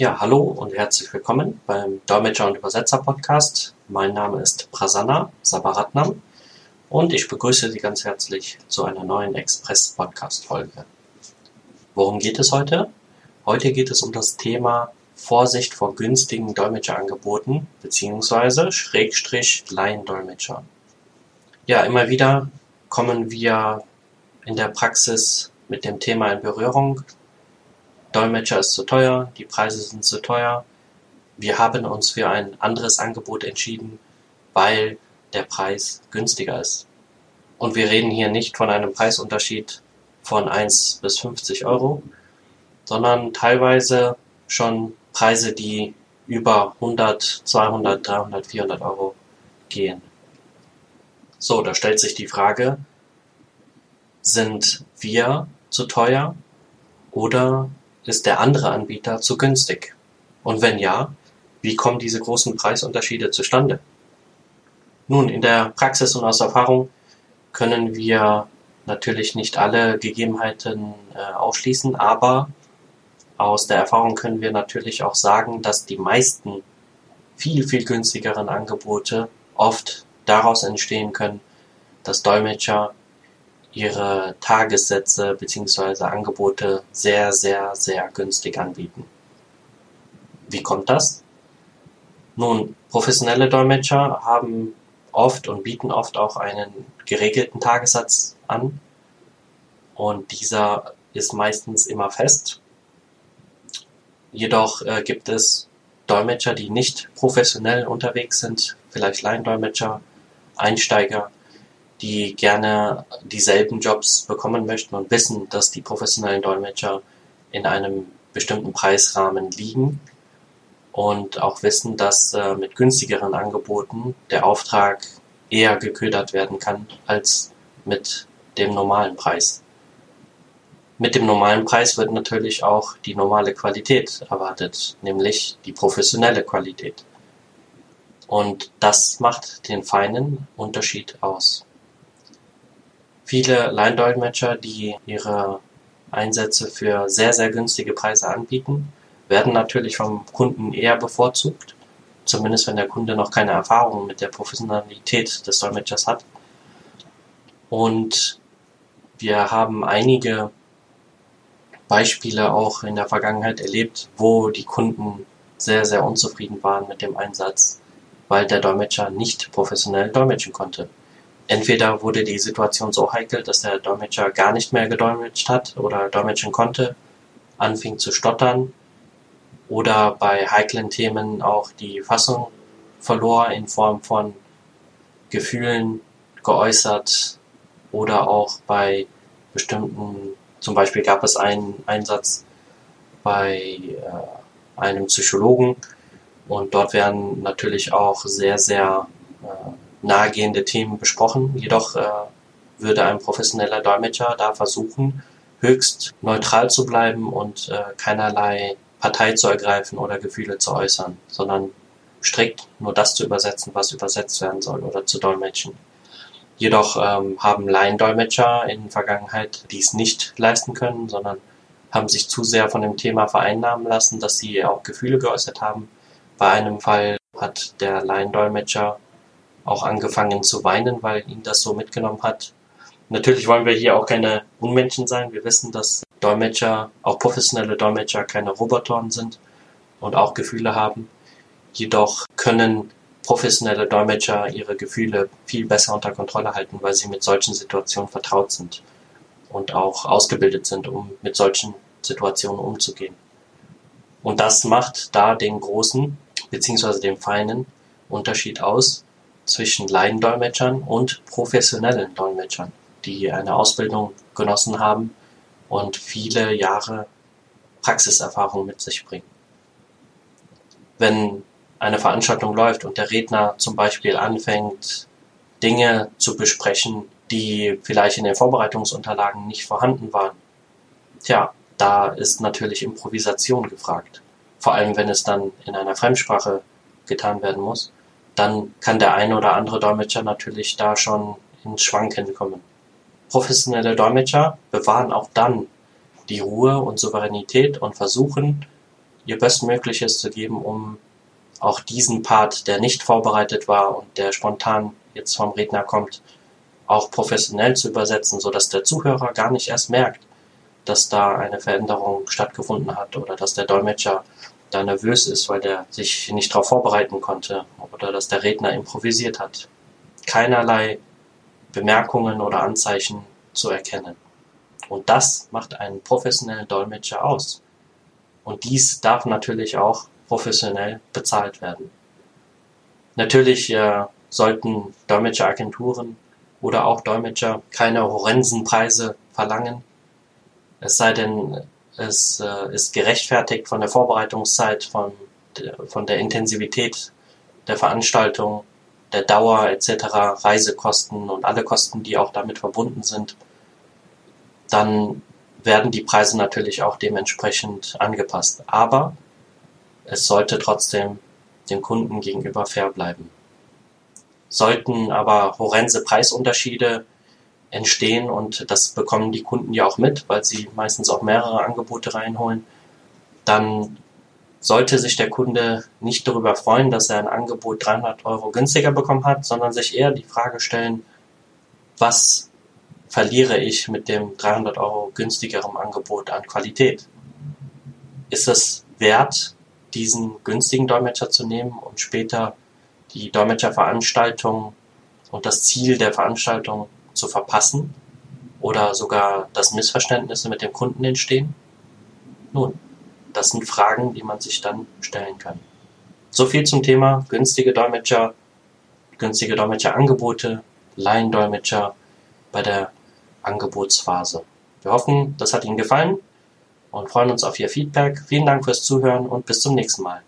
Ja, hallo und herzlich willkommen beim Dolmetscher und Übersetzer Podcast. Mein Name ist Prasanna Sabaratnam und ich begrüße Sie ganz herzlich zu einer neuen Express Podcast Folge. Worum geht es heute? Heute geht es um das Thema Vorsicht vor günstigen Dolmetscherangeboten bzw. Schrägstrich Laiendolmetscher. Ja, immer wieder kommen wir in der Praxis mit dem Thema in Berührung. Dolmetscher ist zu teuer, die Preise sind zu teuer. Wir haben uns für ein anderes Angebot entschieden, weil der Preis günstiger ist. Und wir reden hier nicht von einem Preisunterschied von 1 bis 50 Euro, sondern teilweise schon Preise, die über 100, 200, 300, 400 Euro gehen. So, da stellt sich die Frage, sind wir zu teuer oder ist der andere Anbieter zu günstig? Und wenn ja, wie kommen diese großen Preisunterschiede zustande? Nun, in der Praxis und aus Erfahrung können wir natürlich nicht alle Gegebenheiten äh, ausschließen, aber aus der Erfahrung können wir natürlich auch sagen, dass die meisten viel, viel günstigeren Angebote oft daraus entstehen können, dass Dolmetscher ihre Tagessätze bzw. Angebote sehr, sehr, sehr günstig anbieten. Wie kommt das? Nun, professionelle Dolmetscher haben oft und bieten oft auch einen geregelten Tagessatz an und dieser ist meistens immer fest. Jedoch äh, gibt es Dolmetscher, die nicht professionell unterwegs sind, vielleicht Laiendolmetscher, Einsteiger, die gerne dieselben Jobs bekommen möchten und wissen, dass die professionellen Dolmetscher in einem bestimmten Preisrahmen liegen und auch wissen, dass äh, mit günstigeren Angeboten der Auftrag eher geködert werden kann als mit dem normalen Preis. Mit dem normalen Preis wird natürlich auch die normale Qualität erwartet, nämlich die professionelle Qualität. Und das macht den feinen Unterschied aus. Viele Line-Dolmetscher, die ihre Einsätze für sehr, sehr günstige Preise anbieten, werden natürlich vom Kunden eher bevorzugt, zumindest wenn der Kunde noch keine Erfahrung mit der Professionalität des Dolmetschers hat. Und wir haben einige Beispiele auch in der Vergangenheit erlebt, wo die Kunden sehr, sehr unzufrieden waren mit dem Einsatz, weil der Dolmetscher nicht professionell dolmetschen konnte. Entweder wurde die Situation so heikel, dass der Dolmetscher gar nicht mehr gedolmetscht hat oder dolmetschen konnte, anfing zu stottern oder bei heiklen Themen auch die Fassung verlor in Form von Gefühlen geäußert oder auch bei bestimmten, zum Beispiel gab es einen Einsatz bei äh, einem Psychologen und dort werden natürlich auch sehr, sehr äh, nahegehende Themen besprochen. Jedoch äh, würde ein professioneller Dolmetscher da versuchen, höchst neutral zu bleiben und äh, keinerlei Partei zu ergreifen oder Gefühle zu äußern, sondern strikt nur das zu übersetzen, was übersetzt werden soll oder zu dolmetschen. Jedoch ähm, haben Laiendolmetscher in Vergangenheit dies nicht leisten können, sondern haben sich zu sehr von dem Thema vereinnahmen lassen, dass sie auch Gefühle geäußert haben. Bei einem Fall hat der Laiendolmetscher auch angefangen zu weinen, weil ihn das so mitgenommen hat. Natürlich wollen wir hier auch keine Unmenschen sein. Wir wissen, dass Dolmetscher, auch professionelle Dolmetscher, keine Robotoren sind und auch Gefühle haben. Jedoch können professionelle Dolmetscher ihre Gefühle viel besser unter Kontrolle halten, weil sie mit solchen Situationen vertraut sind und auch ausgebildet sind, um mit solchen Situationen umzugehen. Und das macht da den großen beziehungsweise den feinen Unterschied aus zwischen Laiendolmetschern und professionellen Dolmetschern, die eine Ausbildung genossen haben und viele Jahre Praxiserfahrung mit sich bringen. Wenn eine Veranstaltung läuft und der Redner zum Beispiel anfängt, Dinge zu besprechen, die vielleicht in den Vorbereitungsunterlagen nicht vorhanden waren, tja, da ist natürlich Improvisation gefragt. Vor allem, wenn es dann in einer Fremdsprache getan werden muss dann kann der eine oder andere Dolmetscher natürlich da schon ins Schwanken kommen. Professionelle Dolmetscher bewahren auch dann die Ruhe und Souveränität und versuchen, ihr Bestmögliches zu geben, um auch diesen Part, der nicht vorbereitet war und der spontan jetzt vom Redner kommt, auch professionell zu übersetzen, so dass der Zuhörer gar nicht erst merkt, dass da eine Veränderung stattgefunden hat oder dass der Dolmetscher da nervös ist, weil der sich nicht darauf vorbereiten konnte oder dass der Redner improvisiert hat. Keinerlei Bemerkungen oder Anzeichen zu erkennen. Und das macht einen professionellen Dolmetscher aus. Und dies darf natürlich auch professionell bezahlt werden. Natürlich äh, sollten Dolmetscheragenturen oder auch Dolmetscher keine horrensen Preise verlangen. Es sei denn, es äh, ist gerechtfertigt von der Vorbereitungszeit, von der, von der Intensivität der Veranstaltung, der Dauer etc., Reisekosten und alle Kosten, die auch damit verbunden sind. Dann werden die Preise natürlich auch dementsprechend angepasst. Aber es sollte trotzdem dem Kunden gegenüber fair bleiben. Sollten aber horrense Preisunterschiede entstehen und das bekommen die Kunden ja auch mit, weil sie meistens auch mehrere Angebote reinholen, dann sollte sich der Kunde nicht darüber freuen, dass er ein Angebot 300 Euro günstiger bekommen hat, sondern sich eher die Frage stellen, was verliere ich mit dem 300 Euro günstigeren Angebot an Qualität? Ist es wert, diesen günstigen Dolmetscher zu nehmen, um später die Dolmetscherveranstaltung und das Ziel der Veranstaltung zu verpassen oder sogar, dass Missverständnisse mit dem Kunden entstehen? Nun, das sind Fragen, die man sich dann stellen kann. So viel zum Thema günstige Dolmetscher, günstige Dolmetscherangebote, Laiendolmetscher bei der Angebotsphase. Wir hoffen, das hat Ihnen gefallen und freuen uns auf Ihr Feedback. Vielen Dank fürs Zuhören und bis zum nächsten Mal.